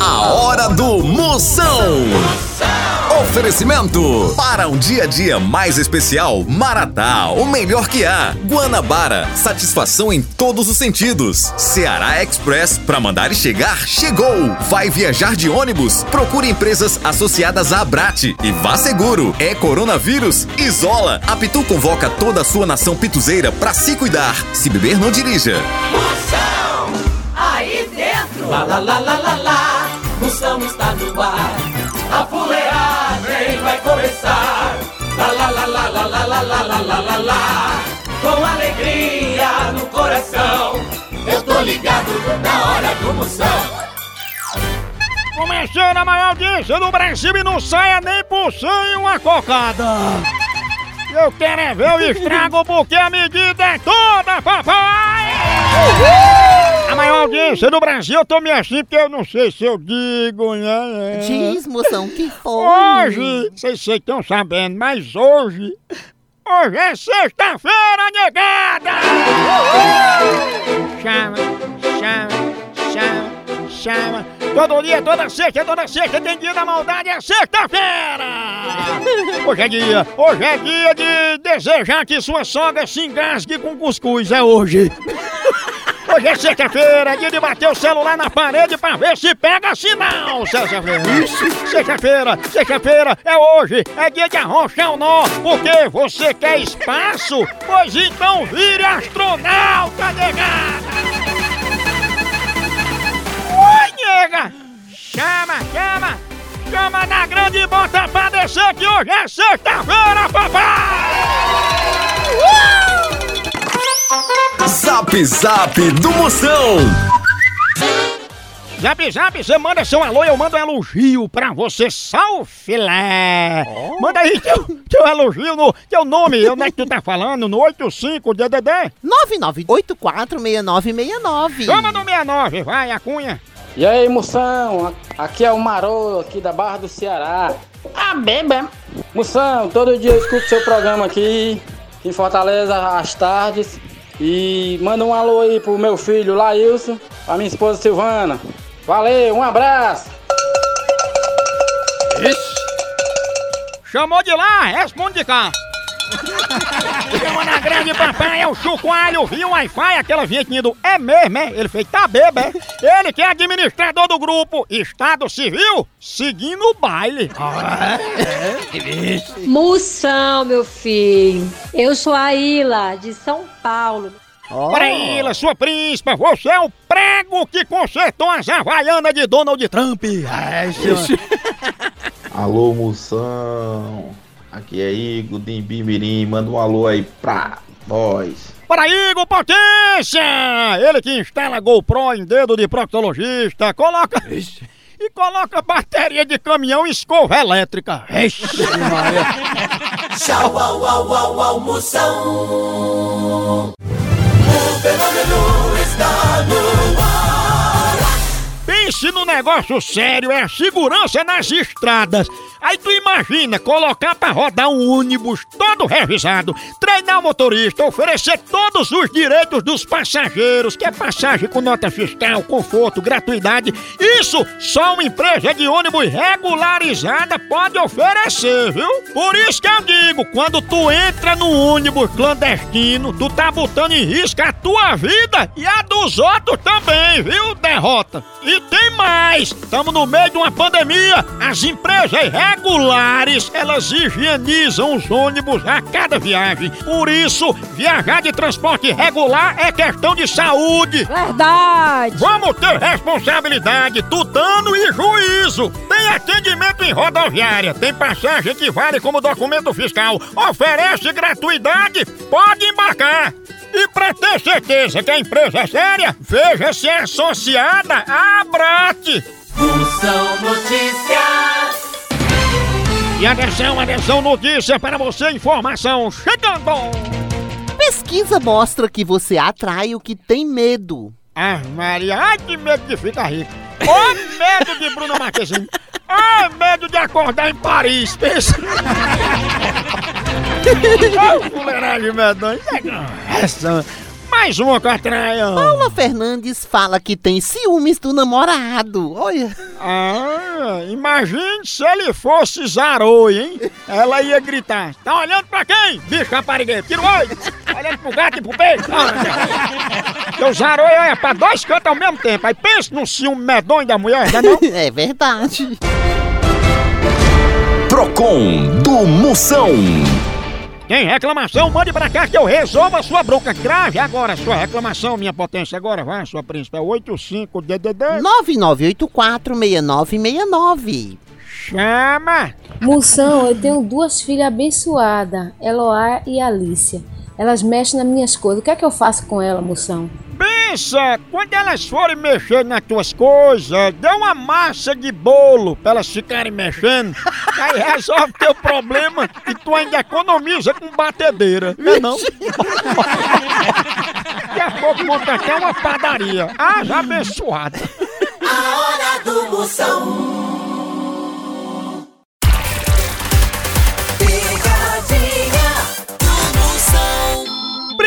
A hora do Moção. Oferecimento para um dia a dia mais especial, Maratá, o melhor que há. Guanabara, satisfação em todos os sentidos. Ceará Express, para mandar e chegar, chegou. Vai viajar de ônibus? Procure empresas associadas à Abrate e vá seguro. É coronavírus? Isola. A Pitu convoca toda a sua nação pituzeira para se cuidar. Se beber, não dirija. Moção, aí dentro. Lá, lá, lá, lá, lá. Moção está no ar. A fuleagem vai começar. Lá, lá, lá, lá, lá, lá, lá, lá, lá, lá, lá, lá. Com alegria no coração. Eu tô ligado na hora do Moção. Começando a maior audiência do Brasil e não saia nem por sem uma cocada. Eu quero é ver o estrago porque a medida é toda, papai! A maior audiência do Brasil, eu tô me assim porque eu não sei se eu digo, né? Diz, moção, que foi? Hoje, vocês estão sabendo, mas hoje. Hoje é sexta-feira, negada! Chama, chama, chama, chama. Todo dia, toda sexta, toda sexta tem dia da maldade, é sexta-feira! Hoje é dia, hoje é dia de desejar que sua sogra se engasgue com cuscuz, é hoje! Hoje é sexta-feira, dia de bater o celular na parede pra ver se pega sinal, sexta-feira. Sexta-feira, sexta-feira é hoje, é dia de arrochar o nó, porque você quer espaço? Pois então vire astronauta, negada! Oi, nega! Chama, chama! Chama na grande e bota pra descer que hoje é sexta-feira, papai! Zap Zap do Moção. Zap Zap, você manda seu alô e eu mando um elogio pra você, sal filé. Manda aí teu, teu elogio no teu nome, onde é que tu tá falando? No 85DDD? 99846969. Chama no 69, vai, a cunha. E aí, moção? Aqui é o Marô, aqui da Barra do Ceará. Ah, beba! Moção, todo dia eu escuto seu programa aqui, em Fortaleza, às tardes. E manda um alô aí pro meu filho Laílson, pra minha esposa Silvana. Valeu, um abraço! Chamou de lá, responde de cá. Chama na grande papai, é o Chucoalho, viu o Wi-Fi, aquela vinhetinha do é mesmo, é? Ele fez, tá beba, é? Ele que é administrador do grupo Estado Civil, seguindo o baile. Moção, meu filho. Eu sou a Ila, de São Paulo. Para Ilha, sua príncipa, você é o prego que consertou as havaianas de Donald Trump. É, senhor. Alô, moção. Aqui é Igor de Imbimirim. Manda um alô aí pra nós. Para Igor Potência! Ele que instala GoPro em dedo de proctologista, coloca... E coloca bateria de caminhão e escova elétrica. Ixi. Tchau, au, au, au, au, Moção. O fenômeno está no ar. Pense no negócio sério, é a segurança nas estradas. Aí tu imagina colocar pra rodar um ônibus todo revisado, treinar o motorista, oferecer todos os direitos dos passageiros, que é passagem com nota fiscal, conforto, gratuidade. Isso só uma empresa de ônibus regularizada pode oferecer, viu? Por isso que eu digo, quando tu entra no ônibus clandestino, tu tá botando em risco a tua vida e a dos outros também, viu, derrota? E tem mais! Estamos no meio de uma pandemia, as empresas regulares, elas higienizam os ônibus a cada viagem. Por isso, viajar de transporte regular é questão de saúde. Verdade. Vamos ter responsabilidade, tutano e juízo. Tem atendimento em rodoviária, tem passagem que vale como documento fiscal, oferece gratuidade, pode embarcar. E pra ter certeza que a empresa é séria, veja se é associada à Abrate. Moção Notícias. E atenção, atenção, notícia para você, informação chegando! Pesquisa mostra que você atrai o que tem medo. Ah, Maria, ai que medo de ficar rico! Ô medo de Bruna Marquezine! Ai, medo de acordar em Paris! Pensa! Fuleiragem medonha! Essa... mais uma, Catraia. Paula Fernandes fala que tem ciúmes do namorado. Olha. Ah, imagine se ele fosse Zaroi, hein? Ela ia gritar: Tá olhando pra quem? Bicho raparigueiro, tira o olho! Olhando pro gato e pro peixe! Porque o Zaroi olha pra dois cantos ao mesmo tempo. Aí pensa num ciúme medonho da mulher, né não? É verdade. Procon do Moção. Tem reclamação? Mande pra cá que eu resolvo a sua bronca. Grave agora a sua reclamação, minha potência. Agora vai, sua príncipe. É 85DDD. 99846969. Chama! Moção, eu tenho duas filhas abençoadas, Eloá e Alícia. Elas mexem nas minhas coisas. O que é que eu faço com ela, moção? Pensa, quando elas forem mexer nas tuas coisas, dê uma massa de bolo pra elas ficarem mexendo. Aí resolve teu problema e tu ainda economiza com batedeira. Não é não? Daqui a pouco monta até uma padaria. Ah, já abençoada. A hora do Moção.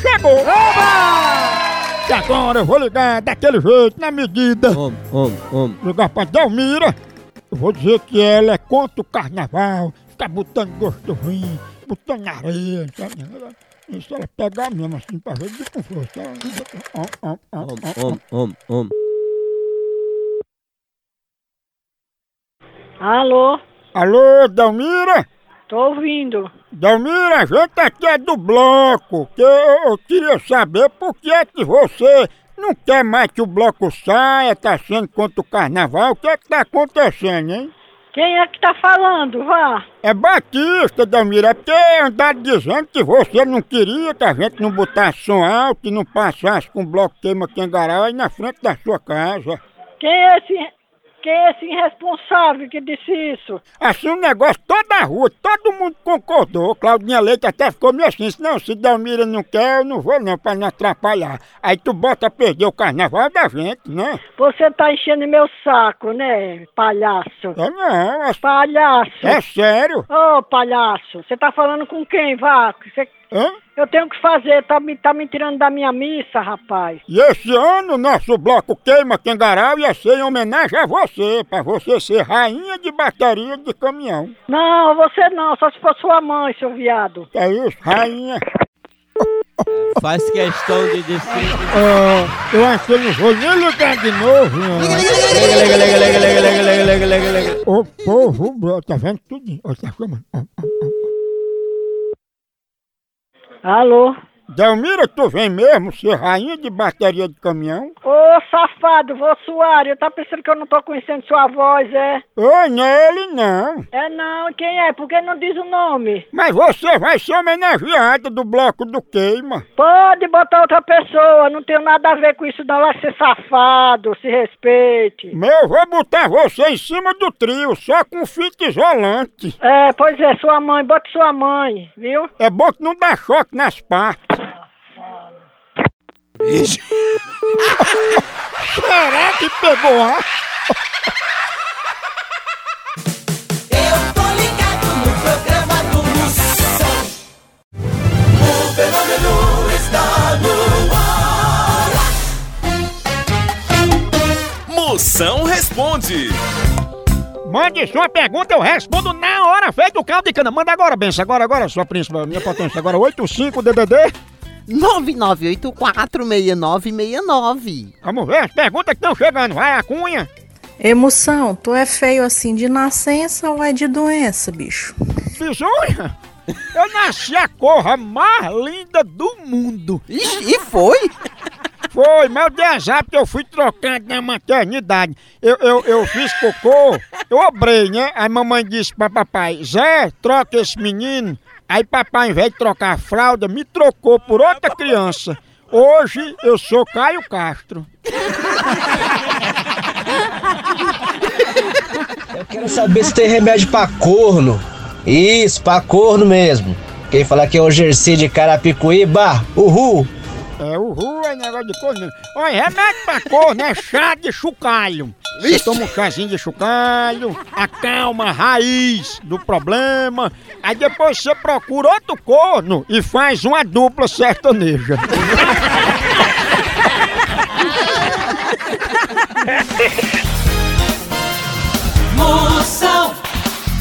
Chegou! E agora eu vou ligar daquele jeito, na medida. Om, om, om. Ligar pra Delmira. Eu vou dizer que ela é contra o carnaval. Fica botando gosto ruim, botando areia. Sabe? Isso ela pegar mesmo assim pra ver de com força. Om, om, om, Om, om, om, om, om. Alô, Alô, Delmira? Tô ouvindo. Delmira, a gente aqui é do bloco, que eu, eu queria saber por que é que você não quer mais que o bloco saia, tá sendo contra o carnaval, o que é que tá acontecendo, hein? Quem é que tá falando? Vá. É Batista, Delmira, é porque andaram dizendo que você não queria que a gente não botasse som alto e não passasse com o bloco queima quengarau aí na frente da sua casa. Quem é esse, quem é esse irresponsável que disse isso? Assim, um negócio toda a rua, todo mundo concordou. Claudinha Leite até ficou meio assim, não, se Delmira não quer, eu não vou não, pra não atrapalhar. Aí tu bota a perder o carnaval da gente, né? Você tá enchendo meu saco, né, palhaço? É não, é, Palhaço. é sério. Ô, palhaço, você tá falando com quem, vá? Você- Hã? Eu tenho que fazer, tá me, tá me tirando da minha missa, rapaz. E esse ano o nosso bloco Queima Quengarau ia ser em homenagem a você, pra você ser rainha de bateria de caminhão. Não, você não, só se for sua mãe, seu viado. É isso, rainha. Faz questão de dizer. Ah, eu acho que eu não vou nem ligar de novo. Lega, lega, lega, lega, lega, lega, lega, lega, lega, lega. O povo, bro, tá vendo tudo? Ó, tá chamando. Alô? Delmira, tu vem mesmo ser rainha de bateria de caminhão? Ô, safado, Volsuário, tá pensando que eu não tô conhecendo sua voz, é? Oi, não é ele não. É não, quem é? Por que não diz o nome? Mas você vai ser homenageada do bloco do queima. Pode botar outra pessoa, não tenho nada a ver com isso não, vai ser safado, se respeite. Meu, eu vou botar você em cima do trio, só com fita isolante. É, pois é, sua mãe, bote sua mãe, viu? É bom que não dá choque nas partes. Será que pegou a? Eu tô ligado no programa do Moção. O fenômeno está no ar. Moção responde. Mande sua pergunta, eu respondo na hora, feito o caldo de cana. Manda agora, benção, agora, agora, sua príncipe, minha potência. Agora, 85DDD. 99846969. Vamos ver as perguntas que estão chegando. Vai, a cunha. Emoção, tu é feio assim de nascença ou é de doença, bicho? Bisunha. Eu nasci a corra mais linda do mundo. Ixi, e foi? Foi, mas eu dei azar porque eu fui trocado na maternidade. Eu, eu, eu fiz cocô, eu obrei, né? Aí mamãe disse pra papai, Zé, troca esse menino. Aí papai, ao invés de trocar a fralda, me trocou por outra criança. Hoje eu sou Caio Castro. Eu quero saber se tem remédio pra corno. Isso, pra corno mesmo. Quem fala que é o Jersey de Carapicuíba, uhul. É, ru é negócio de corno. Olha, remédio pra corno é chá de chocalho. Você toma um chazinho de chocalho, acalma a raiz do problema, aí depois você procura outro corno e faz uma dupla sertaneja. Moção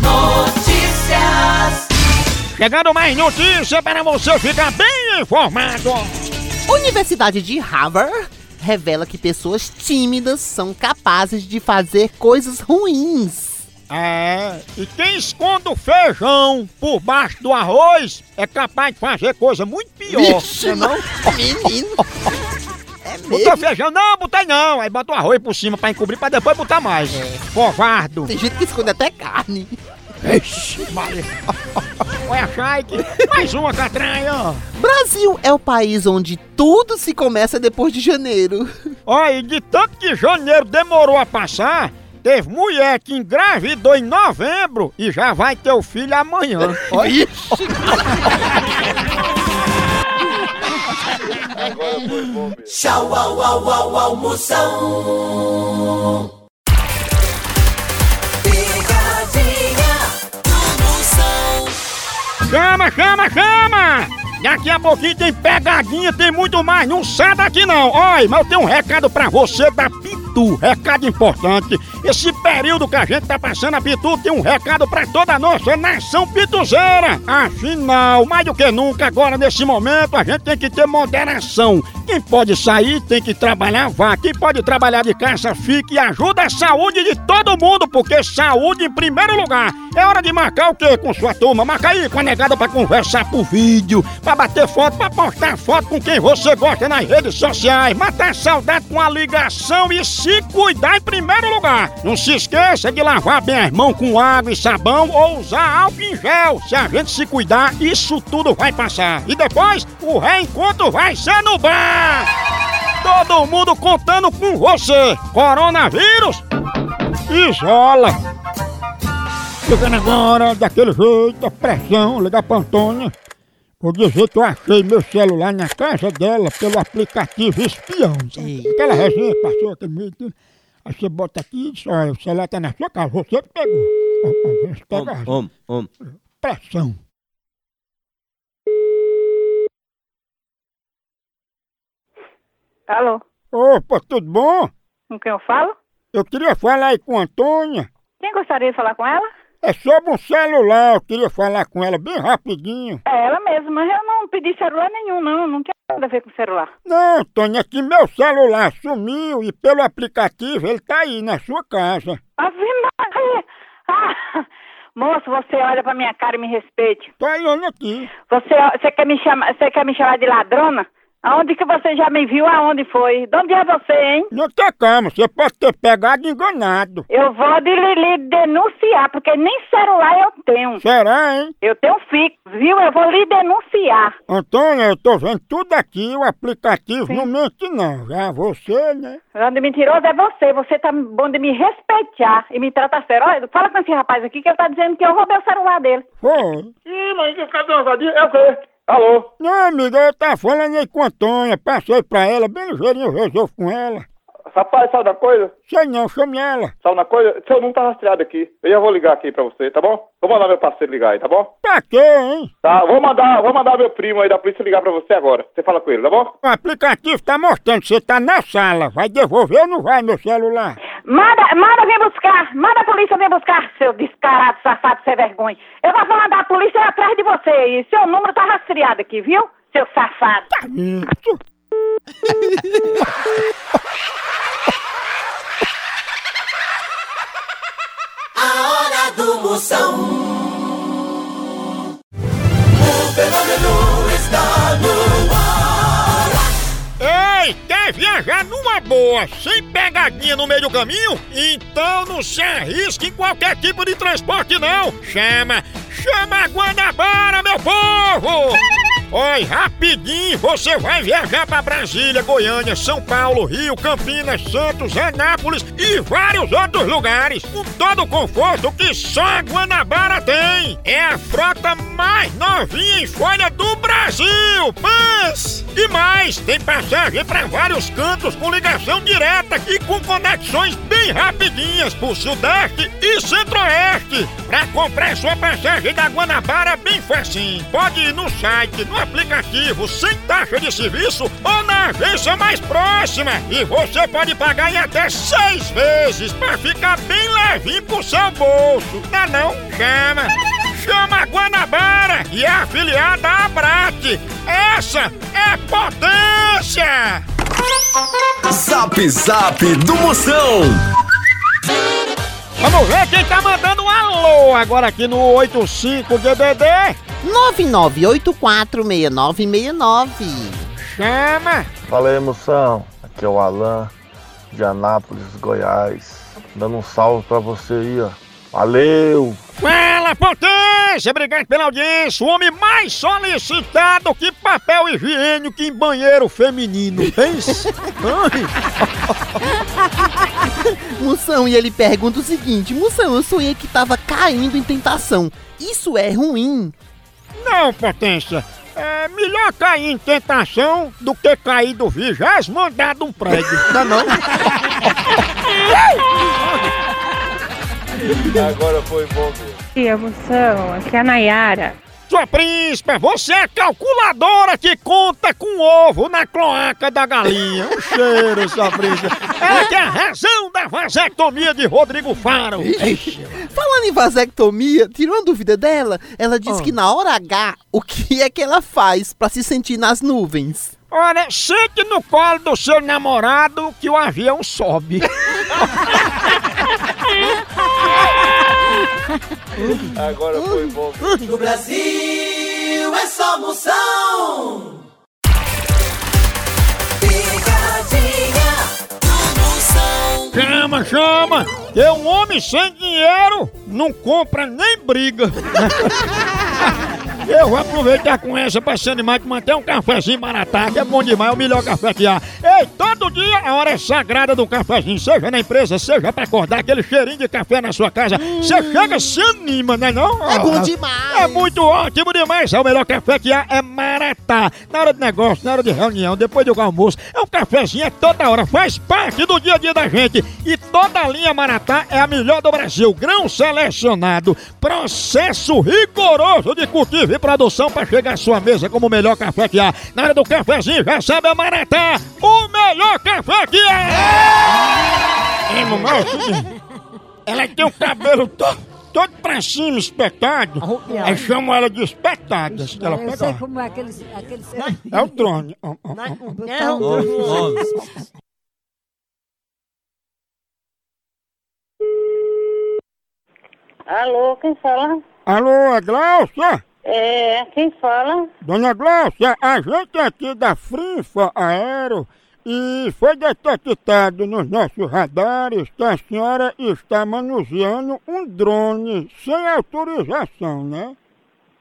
Notícias. Chegando mais notícia para você ficar bem informado. Universidade de Harvard revela que pessoas tímidas são capazes de fazer coisas ruins. É, e quem esconde o feijão por baixo do arroz é capaz de fazer coisa muito pior. Vixe, não? Menino. É Botou feijão? Não, botei não. Aí bota o arroz por cima pra encobrir pra depois botar mais. Covardo. Tem gente que esconde até carne. Ixi, Maria. Olha a Shike. Mais uma catranha. Brasil é o país onde tudo se começa depois de janeiro. Olha, e de tanto que janeiro demorou a passar, teve mulher que engravidou em novembro e já vai ter o filho amanhã. Olha. Tchau, au, au, au, almoção. Pegadinha do Moção. Chama, chama, chama! Daqui a pouquinho tem pegadinha, tem muito mais. Não sai daqui não. Olha, mas eu tenho um recado pra você da Pitu. Recado importante. Esse período que a gente tá passando, a Pitu tem um recado pra toda a nossa nação pituzeira. Afinal, mais do que nunca, agora nesse momento, a gente tem que ter moderação. Quem pode sair tem que trabalhar, vá. Quem pode trabalhar de casa, fique e ajuda a saúde de todo mundo, porque saúde em primeiro lugar. É hora de marcar o quê com sua turma? Marca aí com a negada pra conversar por vídeo, pra bater foto, pra postar foto com quem você gosta nas redes sociais, matar saudade com a ligação e se cuidar em primeiro lugar. Não se esqueça de lavar bem as mãos com água e sabão ou usar álcool em gel. Se a gente se cuidar, isso tudo vai passar. E depois, o reencontro vai ser no bar. Todo mundo contando com você. Coronavírus, isola. Chegando agora, daquele jeito, a pressão, ligar pra Antônia. Vou dizer que eu achei meu celular na casa dela pelo aplicativo espião. sabe? Aquela resenha passou aquele meio. tudo. Aí você bota aqui e diz, olha, o celular tá na sua casa, você que pegou. Pega om. pressão. Alô, Opa, tudo bom? com quem eu falo? Eu queria falar aí com a Antônia. Quem gostaria de falar com ela? É sobre um celular, eu queria falar com ela bem rapidinho. É ela mesma, mas eu não pedi celular nenhum, não. Não tem nada a ver com celular. Não, Antônia, é que meu celular sumiu e pelo aplicativo ele tá aí na sua casa. Ave Maria! Ah, moço, você olha pra minha cara e me respeite. Tô olhando aqui. Você, você, quer me chamar, você quer me chamar de ladrona? Aonde que você já me viu? Aonde foi? De onde é você, hein? Não tem calma, você pode ter pegado enganado. Eu vou de lhe, denunciar, porque nem celular eu tenho. Será, hein? Eu tenho fixo, viu? Eu vou lhe denunciar. Antônia, eu tô vendo tudo aqui, o aplicativo não mente não. Já você, né? Onde mentiroso é você. Você tá bom de me respeitar e me tratar sério. Olha, fala com esse rapaz aqui que ele tá dizendo que eu roubei o celular dele. Foi. Ih, mas cadê uma vadia? É o quê? Alô? Não, amiga, eu tava falando aí com a Antônia, passei pra ela, bem ligeirinho, eu resolvo com ela. Rapaz, sabe da coisa? Sei não, chame ela. Sabe na coisa? Seu número tá rastreado aqui. Eu já vou ligar aqui pra você, tá bom? Vou mandar meu parceiro ligar aí, tá bom? Pra quê, hein? Tá, vou mandar, vou mandar meu primo aí da polícia ligar pra você agora. Você fala com ele, tá bom? O aplicativo tá mostrando que você tá na sala. Vai devolver ou não vai meu celular? Manda, manda vir buscar. Manda a polícia vir buscar, seu descarado, safado, sem vergonha. Eu vou mandar a polícia atrás de você e seu número tá rastreado aqui, viu? Seu safado. Isso. A O fenômeno está no ar. Ei, quer viajar numa boa, sem pegadinha no meio do caminho? Então não se arrisque em qualquer tipo de transporte não. Chama, chama a Guanabara, meu povo! Oi, rapidinho, você vai viajar para Brasília, Goiânia, São Paulo, Rio, Campinas, Santos, Anápolis e vários outros lugares. Com todo o conforto que só a Guanabara tem. É a frota mais novinha em folha do Brasil. Mas e mais, tem passagem para vários cantos com ligação direta e com conexões bem rapidinhas por Sudeste e Centro-Oeste. Para comprar sua passagem da Guanabara bem facinho. Pode ir no site, no aplicativo, sem taxa de serviço ou na agência mais próxima. E você pode pagar em até seis vezes para ficar bem levinho pro seu bolso. Não, não? Chama! Chama a Guanabara e é afiliada à Abrat. Essa é potência! Zap Zap do Moção. Vamos ver quem tá mandando um alô agora aqui no 85DDD. 99846969. Chama! Fala aí, moção. Aqui é o Alan, de Anápolis, Goiás. Dando um salve pra você aí, ó. Valeu! Fala, potência! Obrigado pela audiência. O homem mais solicitado que papel higiênico em banheiro feminino. Pense? Ai. Moção, e ele pergunta o seguinte: Moção, eu sonhei que tava caindo em tentação. Isso é ruim? Não, potência. É melhor cair em tentação do que cair do vigésimo andar de um prédio. Não, não? Agora foi bom mesmo. Tia, moção, aqui é a Nayara. Sua príncipe, você é a calculadora que conta com ovo na cloaca da galinha. Um cheiro, sua príncipe. Ela que é a razão da vasectomia de Rodrigo Faro. Falando em vasectomia, tirou uma dúvida dela. Ela disse Ah. que na hora H, o que é que ela faz pra se sentir nas nuvens? Olha, sente no colo do seu namorado que o avião sobe. Agora foi bom. No Brasil é só moção. Picadinha do moção. Chama, chama! Que um homem sem dinheiro não compra nem briga. Eu vou aproveitar com essa pra se animar de manter um cafezinho maratá, que é bom demais, é o melhor café que há. Ei, todo dia a hora é sagrada do cafezinho, seja na empresa, seja pra acordar aquele cheirinho de café na sua casa. Você chega, se anima, né não? É bom demais. É muito ótimo demais, é o melhor café que há, é maratá. Na hora de negócio, na hora de reunião, depois do almoço, é um cafezinho, é toda hora, faz parte do dia a dia da gente. E toda a linha maratá é a melhor do Brasil, grão selecionado, processo rigoroso de cultivo e produção para chegar à sua mesa como o melhor café que há. Na hora do cafezinho, já sabe a maratá, o melhor café que há! É, mamãe, é ela tem o cabelo todo, todo pra cima, espetado. Arrupiado. Aí chamam ela de espetada. se ela eu sei como é aquele... aquele... É o drone. Ó, ó, ó. Não, Alô, quem fala? Alô, é Glaucia? É, quem fala? Dona Glaucia, a gente aqui da Frinfa Aero e foi detectado nos nossos radares que a senhora está manuseando um drone sem autorização, né?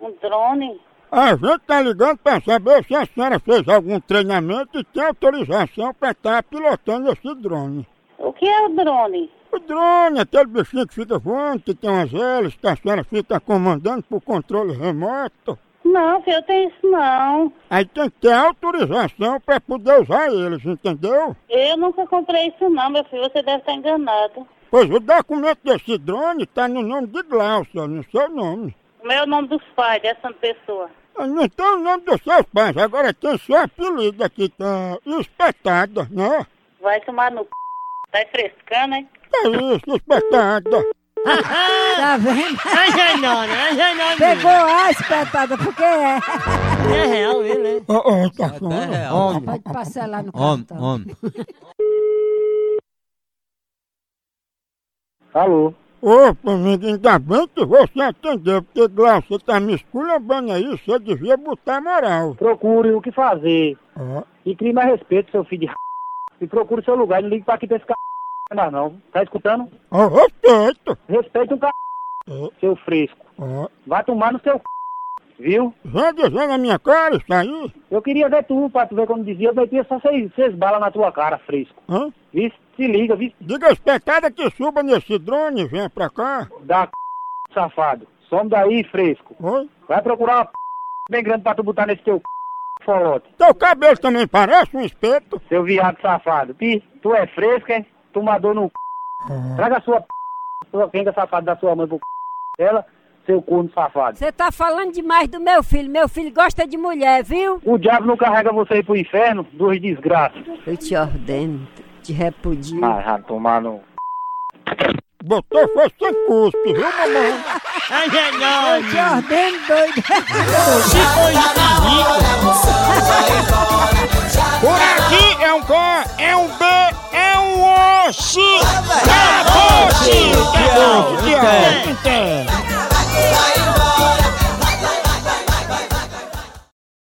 Um drone? A gente tá ligando para saber se a senhora fez algum treinamento e tem autorização para estar pilotando esse drone. O que é o drone? O drone, aquele bichinho que fica voando, que tem umas hélices, que a senhora fica comandando por controle remoto. Não, filho, eu tenho isso não. Aí tem que ter autorização para poder usar eles, entendeu? Eu nunca comprei isso não, meu filho, você deve estar enganado. Pois o documento desse drone tá no nome de Glaucia, no seu nome. O meu nome dos pais dessa pessoa. Ah, Não tem o nome dos seus pais, agora tem seu apelido aqui, tá espetada, né? Vai tomar no c... Tá frescando, hein? É isso, espetada. Tá vendo? Engenhando, engenhando. Pegou a espetada, porque é. É real ele, né? Ô, ô, tá falando? Homem, Pode parcelar no homem, cartão. homem. Alô? Opa, amigo, ainda bem que você atendeu, porque Glaucia tá me esculhambando aí, você devia botar moral. Procure o que fazer. Ó. E crie mais respeito, seu filho de r... E procure seu lugar. Não ligue pra aqui pra esse c... não, não. Tá escutando? Ó, respeito. Respeite um c... Seu fresco. Ó. Vai tomar no seu c... Viu? Vem dizer na minha cara isso aí. Eu queria ver tu, pra tu ver quando dizia, eu metia só seis, seis balas na tua cara, fresco. Hã? Se liga, viu? Diga as pecadas que suba nesse drone, vem pra cá. Da c... safado. Some daí, fresco. Oi? Vai procurar uma p... bem grande pra tu botar nesse teu c... folote. Teu cabelo também parece um espeto. Seu viado safado. Pi, tu é fresco, é? Tomador no c... Traga a sua p... sua quenga safada da sua mãe pro c... ela, seu corno safado. Você tá falando demais do meu filho. Meu filho gosta de mulher, viu? O diabo não carrega você aí pro inferno, duas desgraças. Eu te ordeno, te repudio. Ah, já tomar no... Botou foi sem cuspe, viu, mamãe? Ai, ai. Eu te ordeno, doido. Por aqui é um com, é um B, Caboche! Caboche! Caboche! Caboche!